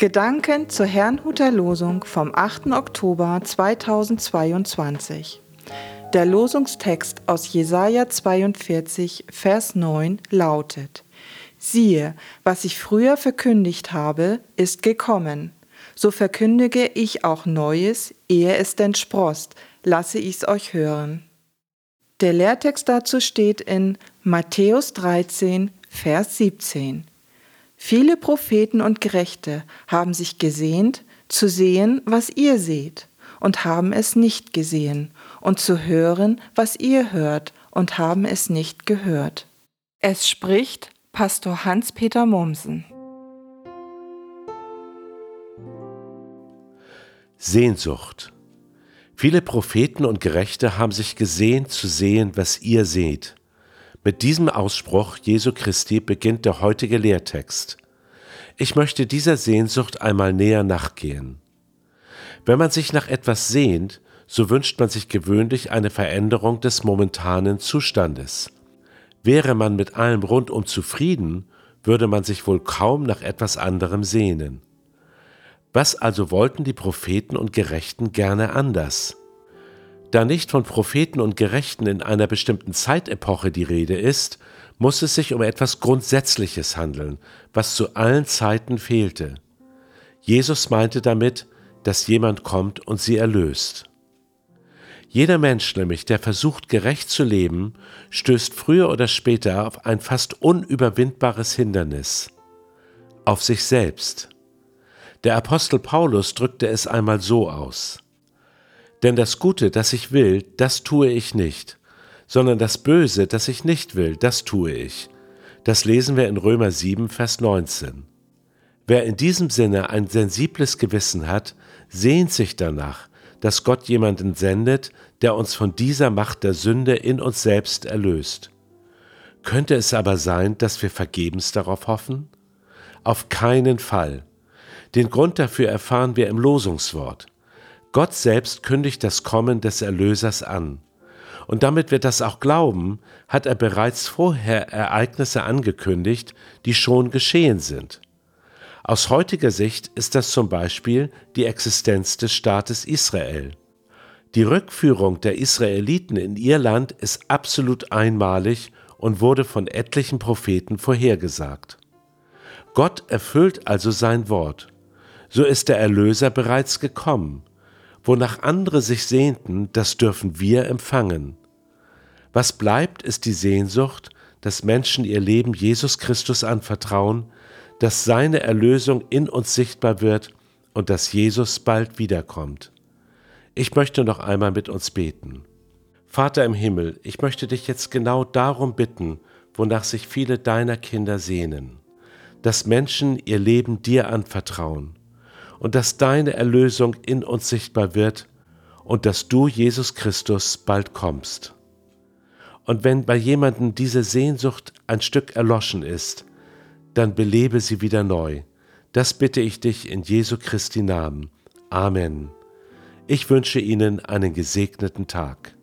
Gedanken zur Herrnhuter Losung vom 8. Oktober 2022. Der Losungstext aus Jesaja 42, Vers 9 lautet: Siehe, was ich früher verkündigt habe, ist gekommen. So verkündige ich auch Neues, ehe es denn sprost, lasse ich's euch hören. Der Lehrtext dazu steht in Matthäus 13, Vers 17. Viele Propheten und Gerechte haben sich gesehnt, zu sehen, was ihr seht, und haben es nicht gesehen, und zu hören, was ihr hört, und haben es nicht gehört. Es spricht Pastor Hans-Peter Mommsen. Sehnsucht. Viele Propheten und Gerechte haben sich gesehnt zu sehen, was ihr seht. Mit diesem Ausspruch Jesu Christi beginnt der heutige Lehrtext. Ich möchte dieser Sehnsucht einmal näher nachgehen. Wenn man sich nach etwas sehnt, so wünscht man sich gewöhnlich eine Veränderung des momentanen Zustandes. Wäre man mit allem rundum zufrieden, würde man sich wohl kaum nach etwas anderem sehnen. Was also wollten die Propheten und Gerechten gerne anders? Da nicht von Propheten und Gerechten in einer bestimmten Zeitepoche die Rede ist, muss es sich um etwas Grundsätzliches handeln, was zu allen Zeiten fehlte. Jesus meinte damit, dass jemand kommt und sie erlöst. Jeder Mensch nämlich, der versucht gerecht zu leben, stößt früher oder später auf ein fast unüberwindbares Hindernis, auf sich selbst. Der Apostel Paulus drückte es einmal so aus. Denn das Gute, das ich will, das tue ich nicht, sondern das Böse, das ich nicht will, das tue ich. Das lesen wir in Römer 7, Vers 19. Wer in diesem Sinne ein sensibles Gewissen hat, sehnt sich danach, dass Gott jemanden sendet, der uns von dieser Macht der Sünde in uns selbst erlöst. Könnte es aber sein, dass wir vergebens darauf hoffen? Auf keinen Fall. Den Grund dafür erfahren wir im Losungswort. Gott selbst kündigt das Kommen des Erlösers an. Und damit wir das auch glauben, hat er bereits vorher Ereignisse angekündigt, die schon geschehen sind. Aus heutiger Sicht ist das zum Beispiel die Existenz des Staates Israel. Die Rückführung der Israeliten in ihr Land ist absolut einmalig und wurde von etlichen Propheten vorhergesagt. Gott erfüllt also sein Wort. So ist der Erlöser bereits gekommen. Wonach andere sich sehnten, das dürfen wir empfangen. Was bleibt, ist die Sehnsucht, dass Menschen ihr Leben Jesus Christus anvertrauen, dass seine Erlösung in uns sichtbar wird und dass Jesus bald wiederkommt. Ich möchte noch einmal mit uns beten. Vater im Himmel, ich möchte dich jetzt genau darum bitten, wonach sich viele deiner Kinder sehnen, dass Menschen ihr Leben dir anvertrauen und dass deine Erlösung in uns sichtbar wird und dass du, Jesus Christus, bald kommst. Und wenn bei jemandem diese Sehnsucht ein Stück erloschen ist, dann belebe sie wieder neu. Das bitte ich dich in Jesu Christi Namen. Amen. Ich wünsche Ihnen einen gesegneten Tag.